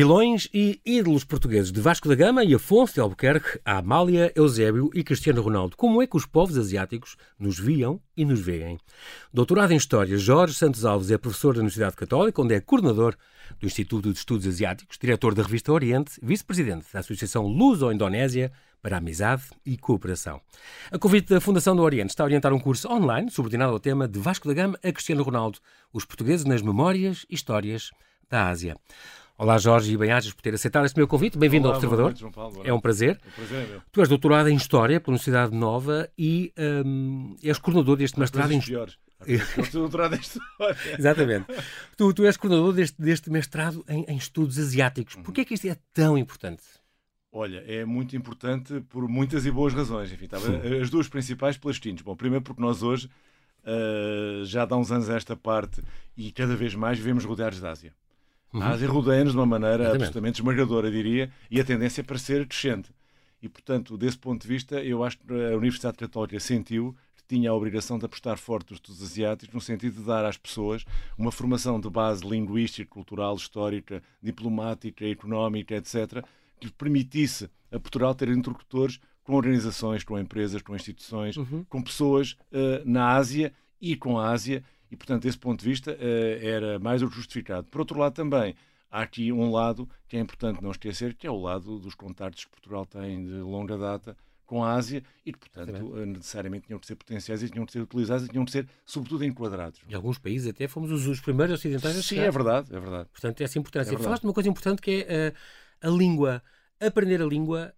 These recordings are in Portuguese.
Vilões e ídolos portugueses de Vasco da Gama e Afonso de Albuquerque a Amália, Eusébio e Cristiano Ronaldo. Como é que os povos asiáticos nos viam e nos veem? Doutorado em História, Jorge Santos Alves é professor da Universidade Católica, onde é coordenador do Instituto de Estudos Asiáticos, diretor da revista Oriente, vice-presidente da Associação Luso-Indonésia para Amizade e Cooperação. A convite da Fundação do Oriente está a orientar um curso online subordinado ao tema de Vasco da Gama a Cristiano Ronaldo, os portugueses nas memórias e histórias da Ásia. Olá Jorge e bem-ajas por ter aceitado este meu convite. Bem-vindo ao Observador. Noite, Paulo, é um prazer. O prazer é meu. Tu és doutorado em História pela Universidade Nova e um, és coordenador deste mestrado em piores. doutorado em História. Exatamente. Tu, tu és coordenador deste, deste mestrado em, em Estudos Asiáticos. Uhum. Porquê é que isto é tão importante? Olha, é muito importante por muitas e boas razões. Enfim, tá, as duas principais palestinos. Bom, primeiro porque nós hoje, uh, já há uns anos a esta parte, e cada vez mais vivemos rodeados da Ásia. Uhum. A Ásia rodeia-nos de uma maneira Exatamente. absolutamente esmagadora, diria, e a tendência é para ser crescente. E, portanto, desse ponto de vista, eu acho que a Universidade Católica sentiu que tinha a obrigação de apostar forte nos estudos asiáticos, no sentido de dar às pessoas uma formação de base linguística, cultural, histórica, diplomática, económica, etc., que permitisse a Portugal ter interlocutores com organizações, com empresas, com instituições, uhum. com pessoas uh, na Ásia e com a Ásia e, portanto, desse ponto de vista, eh, era mais do que justificado. Por outro lado, também há aqui um lado que é importante não esquecer, que é o lado dos contactos que Portugal tem de longa data com a Ásia e que, portanto, é necessariamente tinham que ser potenciais e tinham que ser utilizados e tinham que ser, sobretudo, enquadrados. Em alguns países até fomos os, os primeiros ocidentais a Sim, é verdade, é verdade. Portanto, essa importância. É Falaste de uma coisa importante que é a, eh, a língua. Aprender a língua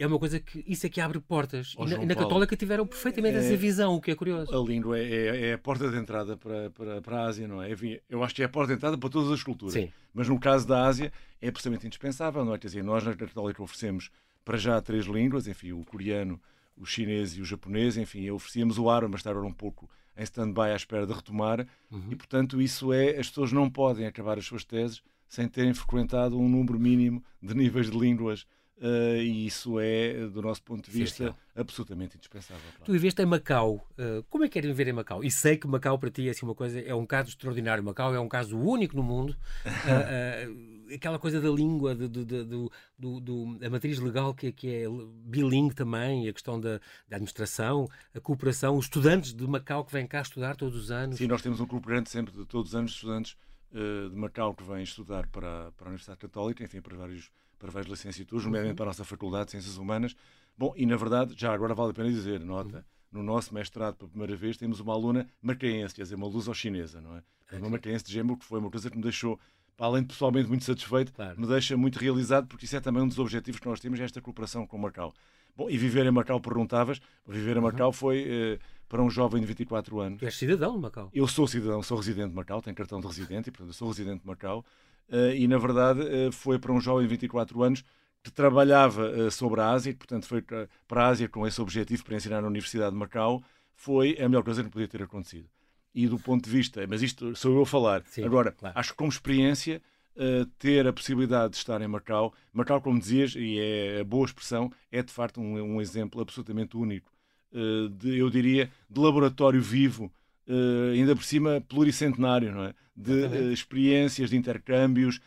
é uma coisa que isso é que abre portas. Oh, e, na, na, Católica tiveram perfeitamente é, essa visão, o que é curioso. A língua é, é, é, a porta de entrada para, para, para a Ásia, não é? Enfim, eu acho que é a porta de entrada para todas as culturas. Sim. Mas no caso da Ásia é absolutamente indispensável, não é? Quer dizer, nós na Católica oferecemos para já três línguas, enfim, o coreano, o chinês e o japonês, enfim, oferecíamos o árabe, mas estavam um pouco em stand-by à espera de retomar, uhum. e portanto isso é, as pessoas não podem acabar as suas teses sem terem frequentado um número mínimo de níveis de línguas Uh, e isso é, do nosso ponto de vista, sim, sim. absolutamente indispensável. Claro. Tu viveste em Macau. Uh, como é que é viver em Macau? E sei que Macau para ti é assim, uma coisa, é um caso extraordinário. Macau é um caso único no mundo. Uh, aquela coisa da língua, de, do, do, do, a matriz legal que, que é bilingue também, a questão da, da, administração, a cooperação, os estudantes de Macau que vêm cá estudar todos os anos. Sim, nós temos um grande sempre de todos os anos estudantes de Macau que vêm estudar para, para a Universidade Católica, enfim, para vários para várias licenciaturas, nomeadamente uhum. para a nossa Faculdade de Ciências Humanas. Bom, e na verdade, já agora vale a pena dizer, nota, uhum. no nosso mestrado, pela primeira vez, temos uma aluna macaense, quer dizer, uma luso-chinesa, não é? é uma macaense de Gêmeo, que foi uma coisa que me deixou, além de pessoalmente muito satisfeito, claro. me deixa muito realizado, porque isso é também um dos objetivos que nós temos, é esta cooperação com Macau. Bom, e viver em Macau, perguntavas, viver em uhum. Macau uhum. foi eh, para um jovem de 24 anos. Tu és cidadão de Macau? Eu sou cidadão, sou residente de Macau, tenho cartão de residente, e portanto sou residente de Macau. Uh, e na verdade uh, foi para um jovem de 24 anos que trabalhava uh, sobre a Ásia, portanto foi para a Ásia com esse objetivo para ensinar na Universidade de Macau, foi a melhor coisa que podia ter acontecido. E do ponto de vista, mas isto sou eu a falar. Sim, Agora, claro. acho que como experiência, ter a possibilidade de estar em Macau, Macau, como dizias, e é a boa expressão, é de facto um, um exemplo absolutamente único, de, eu diria, de laboratório vivo, ainda por cima pluricentenário, não é? de experiências, de intercâmbios,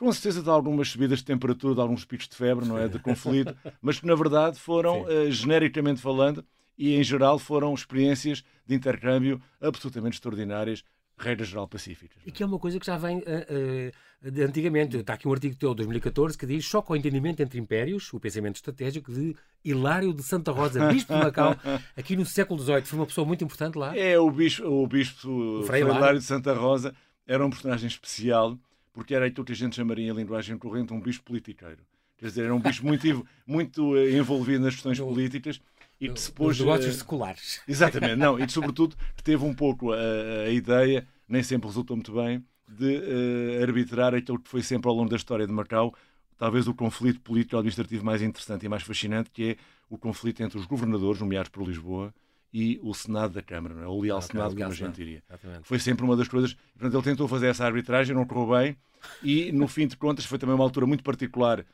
com certeza de algumas subidas de temperatura, de alguns picos de febre, não é? De conflito, mas que na verdade foram, uh, genericamente falando, e em geral foram experiências de intercâmbio absolutamente extraordinárias, regra geral pacíficas. E que é uma coisa que já vem uh, uh, de antigamente. Está aqui um artigo teu de 2014 que diz choque ao entendimento entre impérios, o pensamento estratégico de Hilário de Santa Rosa, bispo de Macau, aqui no século XVIII. Foi uma pessoa muito importante lá. É, o bispo, o bispo o Frei Hilário de Santa Rosa era um personagem especial porque era aquilo que a gente chamaria em linguagem corrente um bicho politiqueiro. Quer dizer, era um bicho muito, muito eh, envolvido nas questões políticas e que se pôs. negócios uh, seculares. Exatamente, não, e que, sobretudo que teve um pouco a, a ideia, nem sempre resultou muito bem, de uh, arbitrar aquilo que foi sempre ao longo da história de Macau, talvez o conflito político-administrativo mais interessante e mais fascinante, que é o conflito entre os governadores, nomeados por Lisboa, e o Senado da Câmara, não é? o leal Senado, como a gente diria. Exatamente. Foi sempre uma das coisas. Portanto, ele tentou fazer essa arbitragem, não correu bem, e no fim de contas foi também uma altura muito particular.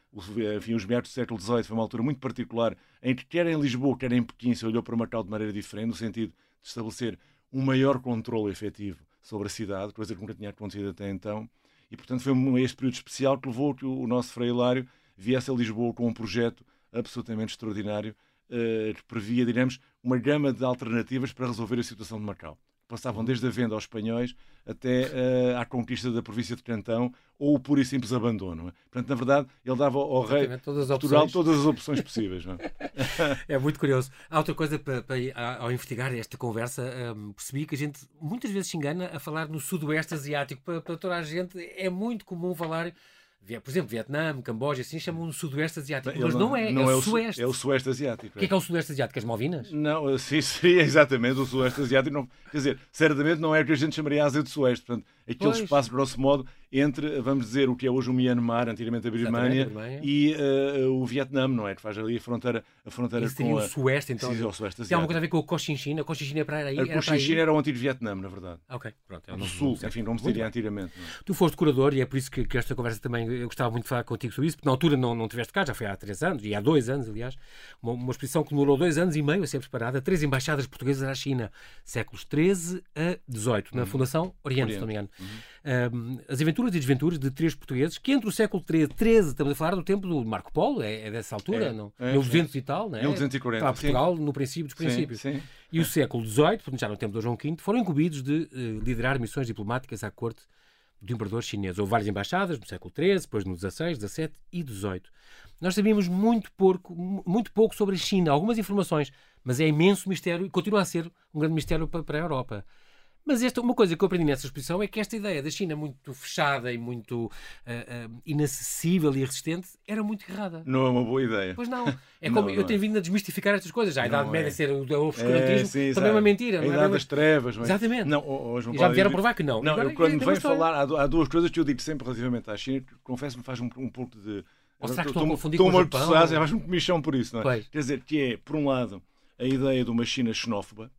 Enfim, os meados do século XVIII foi uma altura muito particular em que, quer em Lisboa, quer em Pequim, se olhou para Macau de maneira diferente, no sentido de estabelecer um maior controle efetivo sobre a cidade, coisa que nunca tinha acontecido até então. E, portanto, foi este período especial que levou que o nosso Frei Hilário viesse a Lisboa com um projeto absolutamente extraordinário uh, que previa, diremos, uma gama de alternativas para resolver a situação de Macau passavam desde a venda aos espanhóis até uh, à conquista da província de Cantão ou o puro e simples abandono. É? Portanto, na verdade, ele dava ao rei todas Portugal todas as opções possíveis. É? é? muito curioso. Há outra coisa para, para ao investigar esta conversa, um, percebi que a gente muitas vezes se engana a falar no sudoeste asiático. Para, para toda a gente é muito comum falar por exemplo, Vietnã, Camboja, assim chamam no Sudoeste Asiático. Mas não é, não é, é o Sueste. É o Sueste Asiático. O que é, que é o Sudoeste Asiático? As Malvinas? Não, sim, seria exatamente o Sudoeste Asiático. Não, quer dizer, certamente não é o que a gente chamaria Ásia do Sueste. Portanto, aquele pois. espaço, grosso modo, entre, vamos dizer, o que é hoje o Myanmar, antigamente a Birmania, e uh, o Vietnã, não é? Que faz ali a fronteira, a fronteira Isso com o Sueste, então. Sim, o Sueste. Tem alguma coisa a ver com o Cochinchina? A Cochinchina é para aí? A Cochinchina era o antigo Vietnã, na verdade. Ok, pronto. É o Sul, enfim, como se diria antigamente. Não. É? Tu foste curador e é por isso que, que, esta conversa também, eu gostava muito de falar contigo sobre isso, porque na altura não, não tiveste cá, já foi há três anos, e há dois anos, aliás, uma, uma exposição que demorou dois anos e meio a ser preparada, três embaixadas portuguesas à China, séculos XIII a XVIII, na uhum. Fundação Oriente, Oriente. se não me engano. Uhum. Um, as aventuras e desventuras de três portugueses, que entre o século XIII, estamos a falar do tempo do Marco Polo, é, é dessa altura, é, não? É, 1200 é. e tal, não é? 1240. Para Portugal, sim. no princípio dos princípios. Sim, sim. E o século XVIII, já no tempo do João V, foram incumbidos de uh, liderar missões diplomáticas à corte do imperador chinês. Houve várias embaixadas no século XIII, depois no XVI, XVII e XVIII. Nós sabíamos muito pouco, muito pouco sobre a China, algumas informações, mas é imenso mistério e continua a ser um grande mistério para, para a Europa. Mas esta, uma coisa que eu aprendi nessa exposição é que esta ideia da China muito fechada e muito uh, uh, inacessível e resistente era muito errada. Não é uma boa ideia. Pois não. É como não, eu tenho é. vindo a desmistificar estas coisas. Já a Idade Média é. ser o obscurantismo é, também é uma mentira. A Idade das Trevas. Mas... Exatamente. Não, hoje e já me vieram provar que não. Não, Agora, eu, quando venho falar, há, duas coisas que eu digo sempre relativamente à China, confesso-me faz um, um pouco de... Ou será que estou a confundir com o Japão? Faz-me comichão por isso, não é? Pois. Quer dizer, que é, por um lado, a ideia de uma China xenófoba,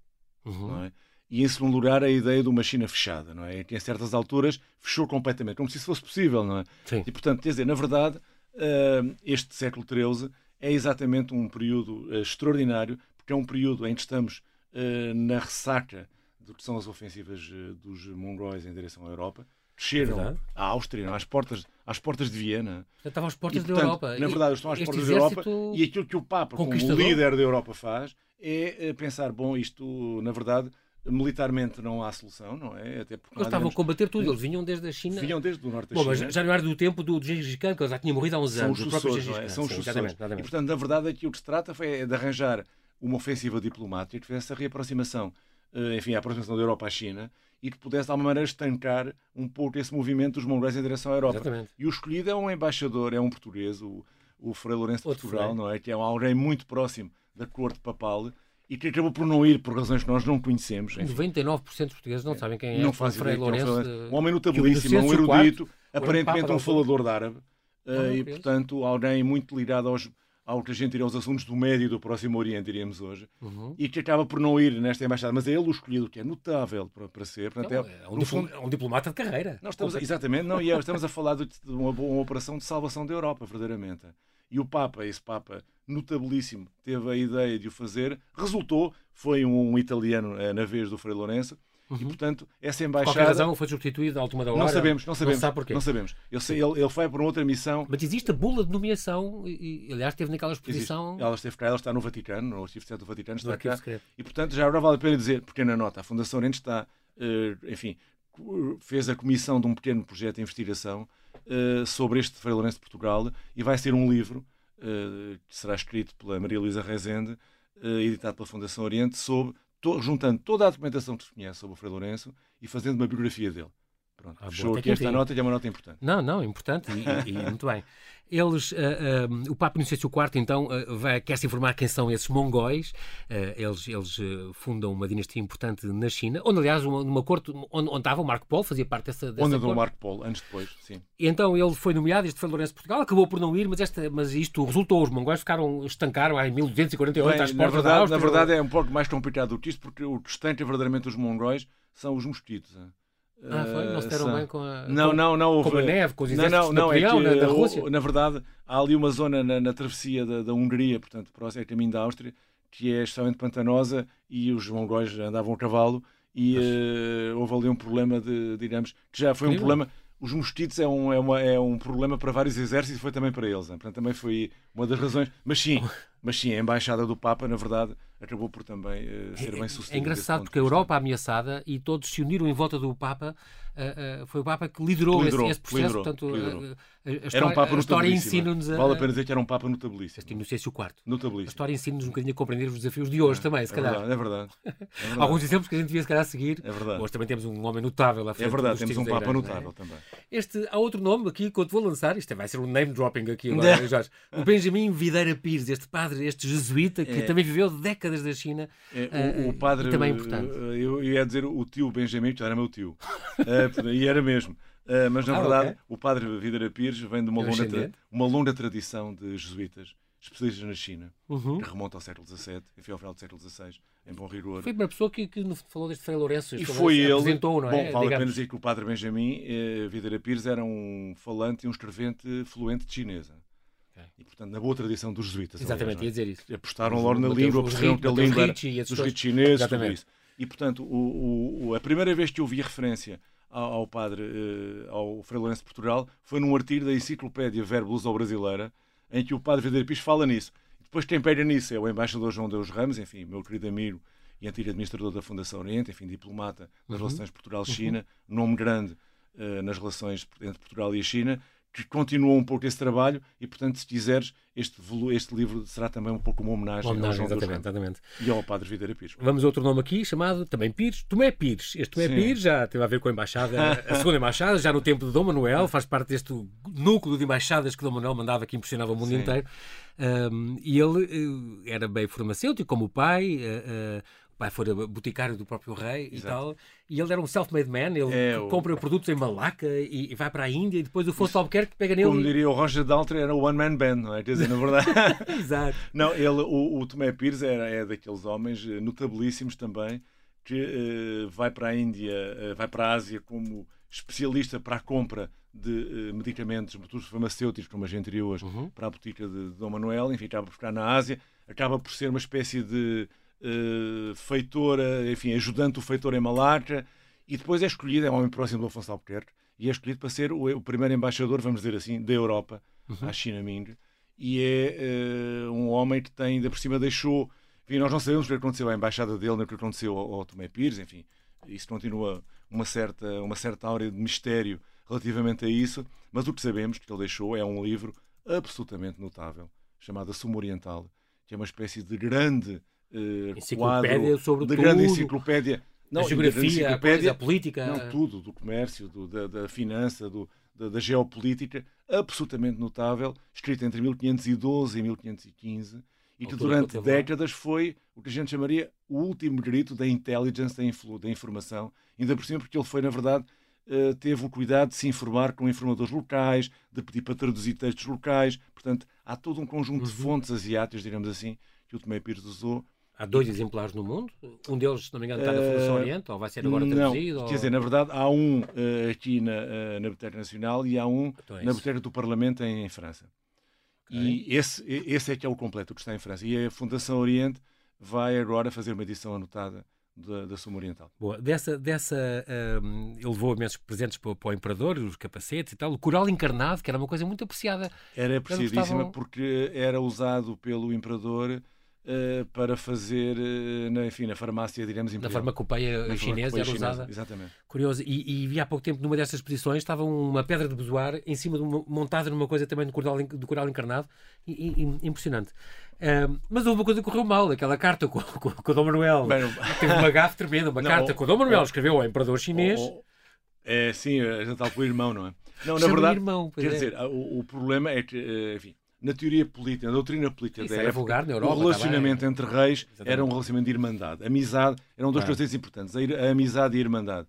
uhum. não é? E, em segundo lugar, a ideia de uma China fechada, não é? Que, em certas alturas, fechou completamente, como se isso fosse possível, não é? Sim. E, portanto, quer dizer, na verdade, eh, este século XIII é exatamente um período eh, extraordinário, porque é um período em que estamos eh, na ressaca do que são as ofensivas dos mongóis em direção à Europa, desceram é à Áustria? É? às, portas, às portas de Viena. Estavam às portas e, portanto, da Europa. Na verdade, estão às portas da Europa e aquilo que o Papa, como líder da Europa, faz é pensar, bom, isto, na verdade, Militarmente não há solução, não é? Até porque eles estavam a combater tudo, eles vinham desde a China. Vinham desde o norte da Bom, China. Mas já não era do tempo do, do Gengis Khan, que ele já tinha morrido há uns São anos. Os sucessores, não é? São os Sim, exatamente, exatamente. E, portanto, na verdade, aqui o que se trata foi de arranjar uma ofensiva diplomática que fizesse a reaproximação, eh, enfim, a aproximação da Europa à China e que pudesse, de alguma maneira, estancar um pouco esse movimento dos mongóis em direção à Europa. Exatamente. E o escolhido é um embaixador, é um português, o, o Frei Lourenço de Outro Portugal, Frei. não é? Que é alguém muito próximo da corte papal e que acabou por não ir por razões que nós não conhecemos. Enfim. 99% dos portugueses não sabem quem é não faz Frei Lourenço. Um homem notabilíssimo, um erudito, aparentemente um falador de árabe uh, e, portanto, alguém muito ligado aos, ao que a gente diria aos assuntos do Médio e do Próximo Oriente, diríamos hoje, uhum. e que acaba por não ir nesta embaixada. Mas é ele o escolhido, que é notável para, para ser. Portanto, não, é, é, um fundo, é, um diplomata de carreira. Nós estamos, exatamente, não, e é, estamos a falar de, de uma, uma operação de salvação da Europa, verdadeiramente. E o Papa, esse Papa notabilíssimo, teve a ideia de o fazer, resultou, foi um, italiano eh, na vez do Frei Lourenço, Uhum. E, portanto, essa embaixada. Por qualquer razão foi substituído à última da hora. Não sabemos, não sabemos. Não sabe porquê. Não sabemos. Sei, ele, ele foi para outra missão. Mas existe a bula de nomeação, e, aliás, esteve naquela exposição. Existe. Ela esteve cá, ela está no Vaticano, no Arquivo Secreto do Vaticano, está cá. Secreto. E, portanto, já agora vale a pena dizer, pequena nota, a Fundação Oriente está, uh, enfim, fez a comissão de um pequeno projeto de investigação uh, sobre este Frei Lourenço de Portugal e vai ser um livro uh, que será escrito pela Maria Luísa Rezende, uh, editado pela Fundação Oriente, sobre, to, juntando toda a documentação que se conhece sobre o Frei Lourenço e fazendo uma biografia dele. Pronto, ah, fechou aqui esta nota e é uma nota importante. Não, não, importante e, e, e muito bem. Eles, uh, uh, o Papa Inocêncio IV, então, uh, vai, quer se informar quem são esses mongóis. eles eles fundam uma dinastia importante na China, onde, aliás, uma, numa corte onde, onde estava o Marco Polo, fazia parte dessa, dessa Onde andou o Marco Polo, anos depois, sim. E então ele foi nomeado, este foi Lourenço de Portugal, acabou por não ir, mas, esta, mas isto resultou. Os mongóis ficaram, estancaram em 1248 Bem, às portas na verdade, da Na verdade é um pouco mais complicado do que isto, porque o que estanca verdadeiramente os mongóis são os mosquitos. Hein? Ah, foi? Não se deram são... bem com a, não, com, não, não, com a neve, com os exércitos não, não, não, é que, na, da Rússia? Na verdade, há ali uma zona na, na travessia da, da, Hungria, portanto, próximo é caminho da Áustria, que é extremamente pantanosa e os mongóis andavam a cavalo e uh, houve ali um problema de, digamos, que já foi um problema os mosquitos é um, é, uma, é um problema para vários exércitos e foi também para eles. Né? Portanto, também foi uma das razões. Mas sim, mas sim, a embaixada do Papa, na verdade, acabou por também uh, ser bem sucedida. É engraçado porque a Europa ameaçada e todos se uniram em volta do Papa. Uh, uh, foi o Papa que liderou, liderou esse, esse, processo. Liderou, portanto, liderou. A, a, história, era um Papa a história ensina-nos. Vale a pena dizer que era um Papa notabilíssimo. Este Inocêncio IV. Notabilíssimo. A história ensina-nos um bocadinho a compreender os desafios de hoje é, também, se é calhar. Verdade, é verdade. É verdade. Alguns exemplos que a gente devia se calhar seguir. É verdade. Hoje também temos um homem notável à frente. É verdade, temos um Papa notável é? também. Este, há outro nome aqui que eu te vou lançar, isto vai ser um name dropping aqui agora, Jorge. O Benjamin Videira Pires, este padre, este jesuíta que também viveu décadas da China. o, o padre. Também é importante. Eu ia dizer o tio Benjamin, que era meu tio. e era mesmo. Uh, mas, na ah, verdade, okay. o padre Videira Pires vem de uma longa, uma longa tradição de jesuítas especialistas na China, uhum. que remonta ao século XVII, enfim, ao final do século XVI, em bom rigor. Foi uma pessoa que, que falou deste Frei Lourenço. E foi ele. Apresentou, não é? Bom, vale a pena dizer que o padre Benjamin eh, Videira Pires era um falante e um escrevente fluente de chinesa. E, portanto, na boa tradição dos jesuítas. Exatamente, aliás, é? ia dizer isso. Apostaram logo na língua, perceberam que a língua dos ritos chineses, tudo isso. E, portanto, o, o, a primeira vez que eu vi referência ao, ao padre, uh, ao Frei Lourenço de Portugal, foi num artigo da Enciclopédia Verbo Luso-Brasileira, em que o padre Videira Pires fala nisso. Depois quem pega nisso é o embaixador João Deus Ramos, enfim, meu querido amigo e antigo administrador da Fundação Oriente, enfim, diplomata nas uhum. relações Portugal-China, uhum. nome grande uh, nas relações entre Portugal e a China, que continua um pouco esse trabalho e, portanto, se quiseres, este, este livro será também um pouco uma homenagem, uma homenagem ao João exatamente, exatamente. e ao Padre Videira Pires. Vamos a outro nome aqui, chamado também Pires, Tomé Pires. Este Tomé Sim. Pires já teve a ver com a embaixada, a segunda embaixada, já no tempo de Dom Manuel, faz parte deste núcleo de embaixadas que Dom Manuel mandava que impressionava o mundo Sim. inteiro. Um, e ele uh, era bem farmacêutico, como o pai, uh, uh, pai fora boticário do próprio rei Exato. e tal. E ele era um self-made man, ele é, o... compra produtos em Malaca e, e, vai para a Índia e depois o Fosso Albuquerque pega nele. Como diria o Roger Daltrey, era o one-man band, não é? Quer dizer, na verdade. Exato. Não, ele, o, o Tomé Pires era, é daqueles homens eh, notabilíssimos também que uh, vai para a Índia, uh, vai para a Ásia como especialista para a compra de uh, medicamentos, produtos farmacêuticos, como a gente diria hoje, uhum. para a botica de, de Dom Manuel, enfim, acaba por ficar na Ásia, acaba por ser uma espécie de feitora, enfim, ajudante o feitor em Malaca, e depois é escolhido, é um homem próximo do Afonso Albuquerque, e é escolhido para ser o, o primeiro embaixador, vamos dizer assim, da Europa uhum. à China Ming, e é uh, um homem que tem, ainda por cima, deixou. Enfim, nós não sabemos o que aconteceu à embaixada dele, nem o que aconteceu ao, ao Tomé Pires, enfim, isso continua uma certa, uma certa áurea de mistério relativamente a isso, mas o que sabemos que ele deixou é um livro absolutamente notável, chamado A Sumo Oriental, que é uma espécie de grande uh, enciclopédia sobre de tudo. grande enciclopédia. Não, a geografia, a, coisa, a política. Não, tudo, do comércio, do, da, da, finança, do, da, da, geopolítica, absolutamente notável, escrita entre 1512 e 1515, e que durante décadas foi o que a gente chamaria o último grito da intelligence, da, influ, da informação, ainda por cima porque ele foi, na verdade, uh, teve o cuidado de se informar com informadores locais, de pedir para traduzir textos locais, portanto, há todo um conjunto uhum. de fontes asiáticas, digamos assim, que o Tomé Pires usou Há dois exemplares no mundo? Um deles, se não me engano, está na Fundação uh, Oriente, ou vai ser agora traduzido? Não, ou... quer dizer, na verdade, há um uh, aqui na, uh, na Biblioteca Nacional e há um então é na Biblioteca do Parlamento em, em França. Okay. E esse, esse é que é o completo, o que está em França. E a Fundação Oriente vai agora fazer uma edição anotada da, da Suma Oriental. Boa. Dessa, dessa um, ele levou imensos presentes para, para, o Imperador, os capacetes e tal. O coral encarnado, que era uma coisa muito apreciada. Era apreciadíssima porque era usado pelo Imperador uh, para fazer, uh, na, enfim, na farmácia, digamos, imperial. Na farmacopeia na chinesa era usada. Exatamente. Curioso. E, e vi há pouco tempo, numa dessas exposições, estava uma pedra de bezoar em cima de uma, montada numa coisa também do coral, do coral encarnado. E, e, impressionante. Uh, mas houve uma coisa que correu mal, aquela carta com, com, com o Dom Manuel. Bem, Teve uma gafe tremenda, uma não, carta que o Dom Manuel escreveu ao imperador chinês. Oh, oh, é, sim, já está pelo irmão, não é? Não, na verdade, irmão, quer é. dizer, o, o, problema é que, eh, enfim, na teoria política, na doutrina política Isso da época, vulgar na Europa, o relacionamento entre reis Exatamente. era um relacionamento de irmandade. Amizade eram duas coisas importantes, a amizade e a irmandade.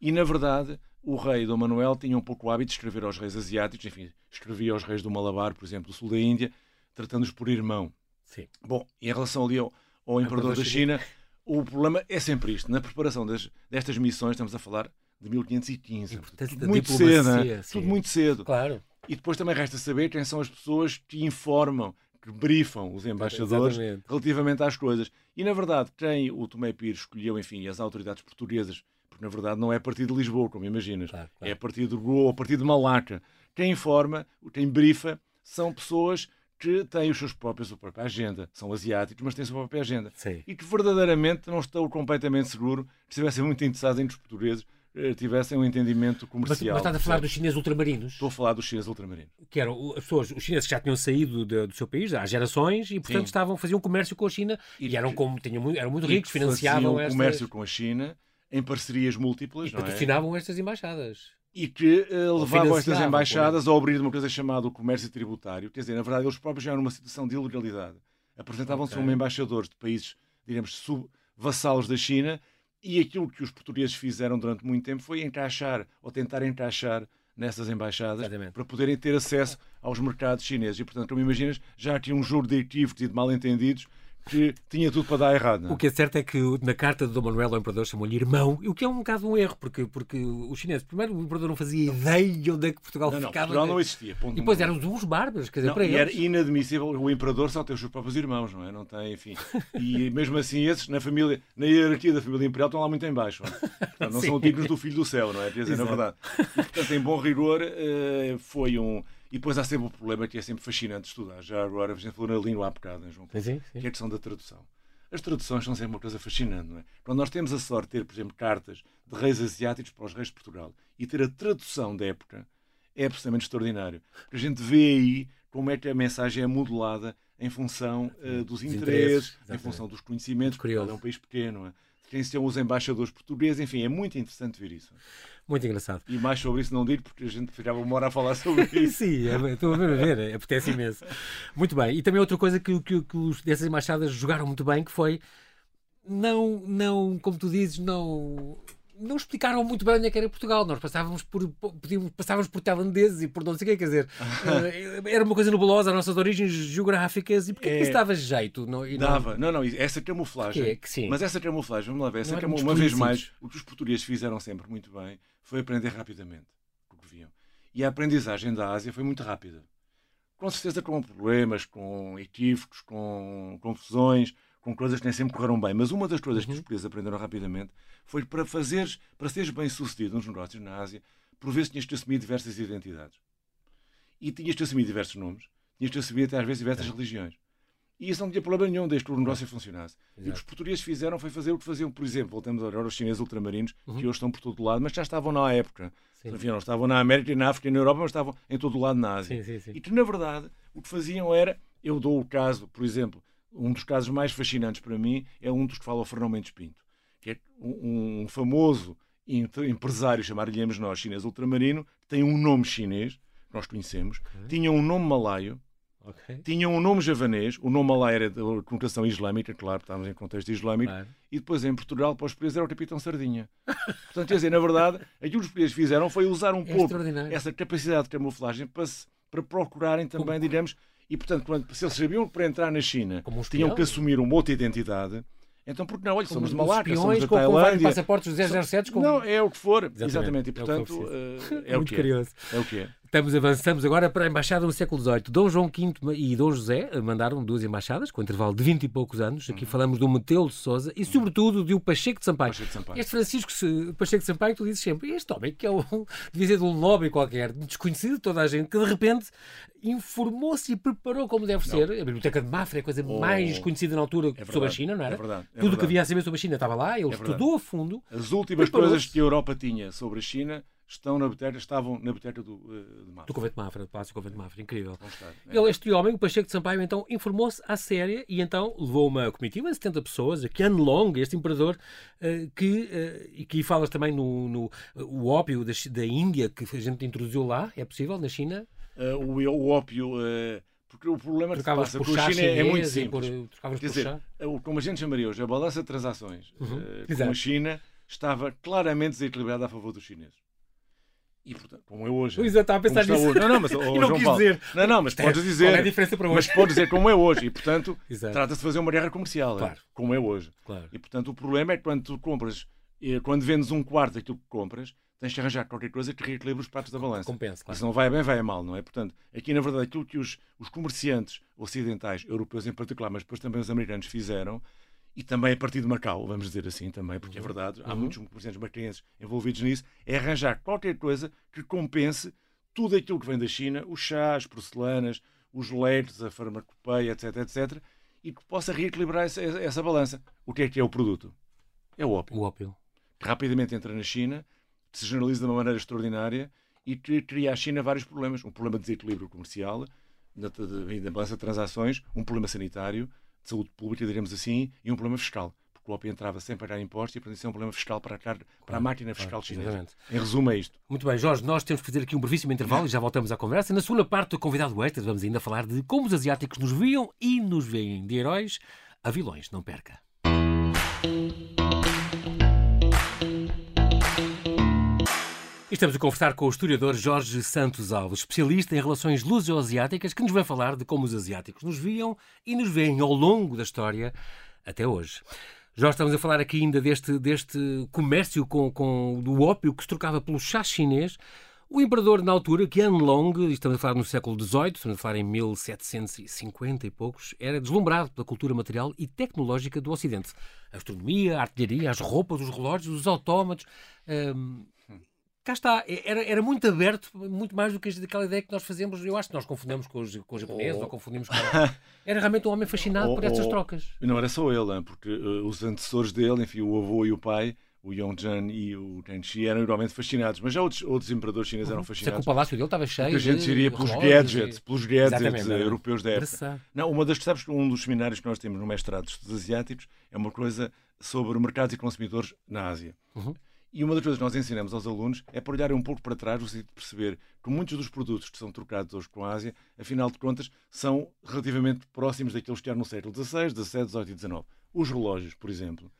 E, na verdade, o rei Dom Manuel tinha um pouco o hábito de escrever aos reis asiáticos, enfim, escrevia aos reis do Malabar, por exemplo, do sul da Índia, tratando-os por irmão. Sim. Bom, em relação ali ao, ao imperador da China, o problema é sempre isto. Na preparação das, destas missões, estamos a falar de 1515. Tudo muito cedo, né? tudo muito cedo. Claro. E depois também resta saber quem são as pessoas que informam, que brifam os embaixadores Exatamente. relativamente às coisas. E, na verdade, quem o Tomé Pires escolheu, enfim, as autoridades portuguesas, porque na verdade não é a partir de Lisboa, como imaginas, Claro, claro. é a partir de Goa ou a partir de Malaca. Quem informa, quem brifa, são pessoas que têm os seus próprios, a sua própria agenda. São asiáticos, mas têm a sua própria agenda. Sim. E que verdadeiramente não estou completamente seguro que estivessem muito interessados em que os portugueses tivessem um entendimento Mas, comercial. mas estás a falar dos chineses ultramarinos, Estou a falar dos chineses ultramarinos. que eram as pessoas, os chineses que já tinham saído de- do seu país há gerações e, portanto, Sim. estavam, faziam comércio com a China e, E eram, como, tinham, muito- eram muito ricos, financiavam faziam comércio com a China em parcerias múltiplas, e é? patrocinavam estas embaixadas. e que eh, levavam estas embaixadas a abrir uma coisa chamada o comércio tributário. Quer dizer, na verdade, eles próprios já eram numa situação de ilegalidade. Apresentavam-se Ok. como embaixadores de países, diremos, sub-vassalos da China e aquilo que os portugueses fizeram durante muito tempo foi encaixar ou tentar encaixar nessas embaixadas Exatamente. para poderem ter acesso aos mercados chineses. E, portanto, como imaginas, já tinha um juro de equívocos e de mal-entendidos que tinha tudo para dar errado. não é? O que é certo é que na carta de Dom Manuel ao Imperador chamou-lhe irmão, o que é um bocado um erro, porque, porque os chineses, primeiro, o Imperador não fazia ideia onde é que Portugal Não, não, ficava. Portugal não existia. ponto E depois eram uns bárbaros, quer dizer, Não, para e eles. era inadmissível o imperador só ter os seus próprios irmãos, não é? Não tem, enfim. E mesmo assim, esses na família, na hierarquia da família imperial estão lá muito em baixo. Não, é? Não são dignos do filho do céu, não é? Quer dizer, na Exato. verdade. E, portanto, em bom rigor, eh, foi um. E depois há sempre o problema que é sempre fascinante estudar. Já agora, a gente falou na língua há bocado, né, João? Sim, sim, sim. que é a questão da tradução. As traduções são sempre uma coisa fascinante, não é? Quando nós temos a sorte de ter, por exemplo, cartas de reis asiáticos para os reis de Portugal e ter a tradução da época, é absolutamente extraordinário. Porque a gente vê aí como é que a mensagem é modulada em função eh, dos interesses, interesses, em função dos conhecimentos, porque é um país pequeno, não é? Quem são os embaixadores portugueses, enfim, é muito interessante ver isso. Muito engraçado. E mais sobre isso não digo, porque a gente ficava uma hora a falar sobre isso. Sim, é- estou a ver, a ver, é, apetece imenso. Muito bem. E também outra coisa que, que, que os, dessas embaixadas jogaram muito bem, que foi não, não, como tu dizes, não, não explicaram muito bem onde é que era Portugal. Nós passávamos por, podíamos, passávamos por tailandeses e por não sei o quê, quer dizer, eh, era uma coisa nebulosa, as nossas origens geográficas, e porque é que É. isso dava jeito? Não, não- Dava. Não, não, essa camuflagem. Que é que sim. Mas essa camuflagem, vamos lá ver, essa Não muito uma vez mais, o que os portugueses fizeram sempre muito bem foi aprender rapidamente o que viam. E a aprendizagem da Ásia foi muito rápida. Com certeza com problemas, com equívocos, com confusões, com coisas que nem sempre correram bem. Mas uma das coisas que os portugueses aprenderam rapidamente foi para fazeres, para seres bem sucedido nos negócios na Ásia, por vezes tinhas que assumir diversas identidades. E tinhas que assumir diversos nomes, tinhas que assumir até às vezes diversas religiões. E isso não tinha problema nenhum desde que o negócio funcionasse. E o que os portugueses fizeram foi fazer o que faziam, por exemplo, voltamos agora aos chineses ultramarinos, que hoje estão por todo lado, mas já estavam na época. Sim. Enfim, não estavam na América, e na África e na Europa, mas estavam em todo o lado na Ásia. Sim, sim. E que, na verdade, o que faziam era, eu dou o caso, por exemplo, um dos casos mais fascinantes para mim é um dos que fala o Fernão Mendes Pinto, que é um, um famoso empresário, chamar-lhe-emos nós, chinês ultramarino, que tem um nome chinês, que nós conhecemos, tinha um nome malaio, Ok. tinha um nome javanês, o nome malaio era de conotação islâmica, claro, estávamos em contexto islâmico, Claro. e depois em Portugal, para os portugueses, era o Capitão Sardinha. Portanto, quer dizer, na verdade, aquilo que os portugueses fizeram foi usar um É pouco essa capacidade de camuflagem para, se- para procurarem também, digamos, e portanto, se eles sabiam que para entrar na China Como tinham que assumir uma outra identidade, então porque não? Olha, somos de Malaca, somos da com, Tailândia. passaportes 007 com... Não, é o que for, Exatamente, exatamente, e é o que portanto eh, é o Muito que curioso. é. É o que é. Estamos, avançamos agora para a embaixada no século XVIII. Dom João V e Dom José mandaram duas embaixadas, com intervalo de 20 e poucos anos. Aqui falamos do Metelo de Souza e, sobretudo, do Pacheco de Sampaio. Pacheco de Sampaio. Este Francisco Pacheco de Sampaio, tu dizes sempre, este homem que é um, devia ser de um lobby qualquer, desconhecido de toda a gente, que de repente informou-se e preparou como deve ser. A Biblioteca de Mafra é a coisa Oh. mais conhecida na altura sobre a China, não era? é verdade, é Tudo o que havia a saber sobre a China estava lá, ele verdade. estudou a fundo. As últimas coisas que a Europa tinha sobre a China estão na biblioteca, estavam na biblioteca do, eh, de Mafra. Do Convento de Mafra, do Palácio do Convento de Mafra, incrível. Estar, é. Ele, este homem, o Pacheco de Sampaio, então informou-se à séria e então levou uma comitiva de 70 pessoas, a Qianlong, este imperador, eh, que, eh, e que falas também no, no o ópio da, da Índia, que a gente introduziu lá, é possível, na China? O, o ópio, porque o problema que se passa por com a China é muito chinês e por, simples. trocavas Quer por dizer, o- como a gente chamaria hoje, a balança de transações Uhum. com a China estava claramente desequilibrada a favor dos chineses. E, portanto, como é hoje. É, estava a pensar está nisso. hoje. Não, não, mas, oh, E não João quis Paulo, dizer. Não, não, mas podes dizer. Qual é a diferença para Mas hoje? pode dizer como é hoje. E, portanto, trata-se de fazer uma guerra comercial. é? Claro. Como é hoje. Claro. E, portanto, o problema é que quando tu compras, eh, quando vendes um quarto daquilo que compras, tens que arranjar qualquer coisa que reequilibre os pratos da balança. Compensa, claro. Se não vai bem, vai a mal, não é? Portanto, aqui na verdade aquilo que os, os comerciantes ocidentais, europeus em particular, mas depois também os americanos fizeram, e também a partir de Macau, vamos dizer assim também, porque é uhum. é verdade, há uhum. muitos comerciantes macaenses envolvidos nisso, é arranjar qualquer coisa que compense tudo aquilo que vem da China, os chás, as porcelanas, os leites, a farmacopeia, etc, etc, e que possa reequilibrar essa, essa balança. O que é que é o produto? É o ópio. O ópio. Que rapidamente entra na China, se generaliza de uma maneira extraordinária e cria à China vários problemas. Um problema de desequilíbrio comercial, da, balança de transações, um problema sanitário, de saúde pública, diremos assim, e um problema fiscal o ópio entrava sem pagar impostos e, portanto, isso é um problema fiscal para a, para a máquina fiscal claro, chinesa. Exatamente. Em resumo, é isto. Muito bem, Jorge, nós temos que fazer aqui um brevíssimo intervalo e já voltamos à conversa. Na segunda parte do Convidado Extra, vamos ainda falar de como os asiáticos nos viam e nos veem de heróis a vilões. Não perca. Estamos a conversar com o historiador Jorge Santos Alves, especialista em relações luso-asiáticas, que nos vai falar de como os asiáticos nos viam e nos veem ao longo da história até hoje. Já estamos a falar aqui ainda deste, deste comércio com, com, do ópio que se trocava pelo chá chinês. O imperador, na altura, Qianlong, estamos a falar no século XVIII, estamos a falar em 1750 e poucos, era deslumbrado pela cultura material e tecnológica do Ocidente. A astronomia, a artilharia, as roupas, os relógios, os autómatos. Hum, cá está, era, era muito aberto, muito mais do que aquela ideia que nós fazemos. Eu acho que nós confundimos com os, com os japoneses oh. ou confundimos com. Era realmente um homem fascinado oh, por estas oh. trocas. Não era só ele, porque uh, os antecessores dele, enfim, o avô e o pai, o Yongzhen e o Tenchi eram igualmente fascinados, mas já outros, outros imperadores chineses eram fascinados. Uhum. Será que o palácio dele estava cheio Muita gente iria pelos gadgets, e... pelos gadgets europeus da época. Não, uma das, sabes, um dos seminários que nós temos no mestrado de estudos asiáticos é uma coisa sobre mercados e consumidores na Ásia. Uhum. E uma das coisas que nós ensinamos aos alunos é para olharem um pouco para trás no sentido de perceber que muitos dos produtos que são trocados hoje com a Ásia, afinal de contas, são relativamente próximos daqueles que eram no século XVI, XVII, XVIII e XIX. Os relógios, por exemplo,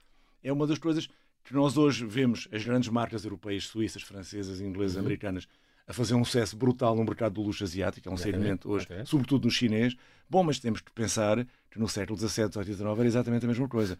é uma das coisas que nós hoje vemos as grandes marcas europeias, suíças, francesas, inglesas, uhum. americanas, a fazer um sucesso brutal no mercado do luxo asiático, é um segmento hoje, okay. sobretudo no chinês. Bom, mas temos que pensar que no século XVII, XVIII e XIX era exatamente a mesma coisa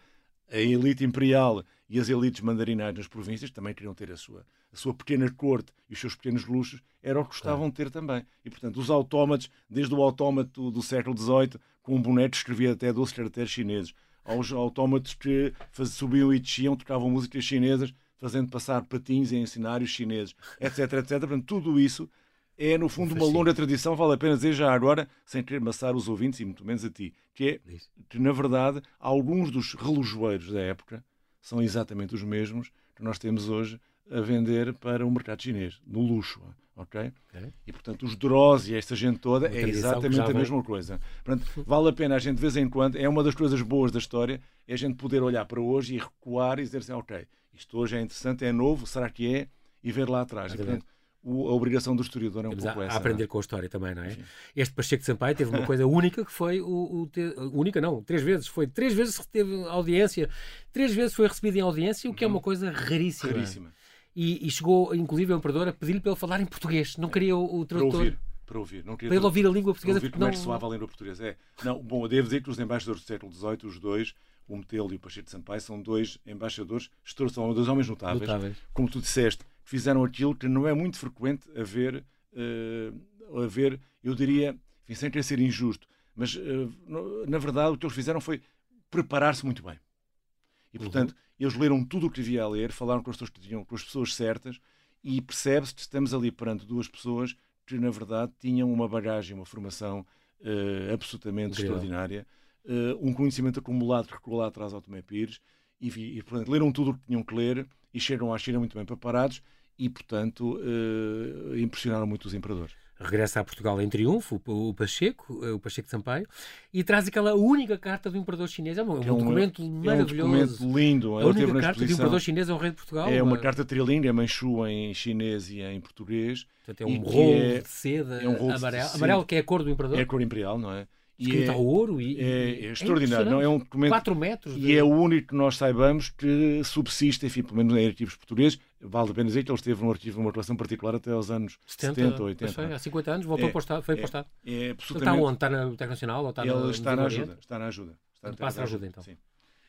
a elite imperial e as elites mandarinais nas províncias também queriam ter a sua, a sua pequena corte e os seus pequenos luxos, era o que gostavam de ter também. E, portanto, os autómatos, desde o autómato do século XVIII, com um boneco escrevia até 12 caracteres chineses, aos autómatos que faz, subiam e desciam, tocavam músicas chinesas, fazendo passar patins em cenários chineses, etc, etc. Portanto, tudo isso é, no fundo, uma longa tradição, vale a pena dizer já agora, sem querer maçar os ouvintes e muito menos a ti, que é que, na verdade, alguns dos relojoeiros da época são exatamente os mesmos que nós temos hoje a vender para o mercado chinês, no luxo. ok? E, portanto, os Droz e esta gente toda é exatamente a mesma coisa. Portanto, vale a pena a gente, de vez em quando, é uma das coisas boas da história, é a gente poder olhar para hoje e recuar e dizer assim, ok, isto hoje é interessante, é novo, será que é? E ver lá atrás. E, portanto, a obrigação do historiador é um pouco a, essa. A aprender não? com a história também, não é? Sim. Este Pacheco de Sampaio teve uma coisa única que foi o, o ter, única não, três vezes, foi três vezes teve audiência, três vezes foi recebido em audiência, o que é uma uhum. coisa raríssima. Raríssima. E, e chegou, inclusive, o imperador a pedir-lhe para ele falar em português. Não queria o, o tradutor. Para ouvir. Para ouvir. Não queria para ele ouvir a língua portuguesa. Para ouvir como não... é que soava a língua portuguesa. É. Não, bom, eu devo dizer que os embaixadores do século XVIII, os dois, o Metelo e o Pacheco de Sampaio, são dois embaixadores, são dois homens notáveis. notáveis. Como tu disseste, fizeram aquilo que não é muito frequente haver, uh, haver eu diria, enfim, sem querer ser injusto, mas uh, na verdade o que eles fizeram foi preparar-se muito bem. E uhum. portanto, uhum. eles leram tudo o que havia a ler, falaram com as pessoas que tinham, com as pessoas certas, e percebe-se que estamos ali perante duas pessoas que, na verdade, tinham uma bagagem, uma formação uh, absolutamente Incrível. extraordinária, uh, um conhecimento acumulado que recuou lá atrás ao Tomé Pires, e, e, portanto, leram tudo o que tinham que ler e chegam à China muito bem preparados e, portanto, uh, impressionaram muito os imperadores. Regressa a Portugal em triunfo, o Pacheco, eh, o Pacheco de Sampaio, e traz aquela única carta do imperador chinês. É um, é um documento maravilhoso. É um documento lindo. A única carta do imperador chinês é o rei de Portugal. É uma carta trilingue, é manchu em chinês e em português. Portanto, é um rolo é, de seda é um rolo amarelo, de seda. amarelo, que é a cor do imperador. É a cor imperial, não é? escrito é, ao ouro e, é, é extraordinário. não é um documento 4 metros de... e é o único que nós saibamos que subsiste, enfim, pelo menos em arquivos portugueses. Vale a pena dizer que ele esteve num arquivo, uma relação particular até aos anos 70, 70 80. Foi, há 50 anos, voltou é, Estado, foi para o Estado. É, é absolutamente... Está onde? Está na Biblioteca Nacional ou está ele na, está na ajuda, está na ajuda. Está passa a ajuda, então. Sim.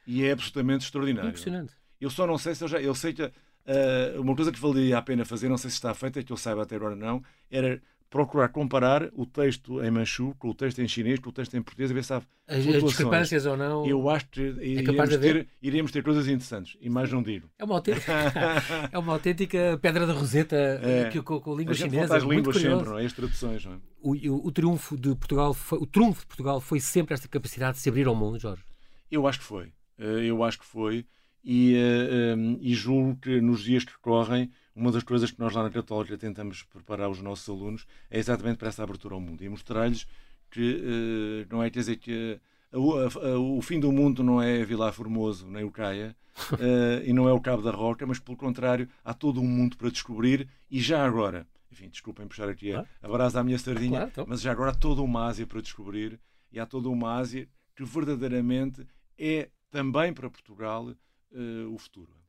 E é absolutamente extraordinário. Impressionante. Eu só não sei se eu já. Eu sei que uh, uma coisa que valia a pena fazer, não sei se está feita, que eu saiba até agora não, era procurar comparar o texto em manchu com o texto em chinês, com o texto em português, a ver se há as, as discrepâncias ou não. Eu acho que é iríamos, ter, iríamos ter coisas interessantes, e mais não digo. É uma autêntica, é uma autêntica pedra da roseta é. que, com, com a língua a chinesa. As línguas sempre, não é? As traduções, não é? O, o, o, triunfo de Portugal, foi, o trunfo de Portugal foi sempre esta capacidade de se abrir ao mundo, Jorge? Eu acho que foi. Eh, eu acho que foi. E, eh, eh, e julgo que nos dias que correm uma das coisas que nós lá na Católica tentamos preparar os nossos alunos é exatamente para essa abertura ao mundo e mostrar-lhes que uh, não é quer dizer que a, a, o fim do mundo não é Vilar Formoso nem o Caia uh, e não é o Cabo da Roca, mas pelo contrário há todo um mundo para descobrir e já agora, enfim, desculpem puxar aqui a, a brasa à minha sardinha, claro, então. mas já agora há toda uma Ásia para descobrir e há toda uma Ásia que verdadeiramente é também para Portugal uh, o futuro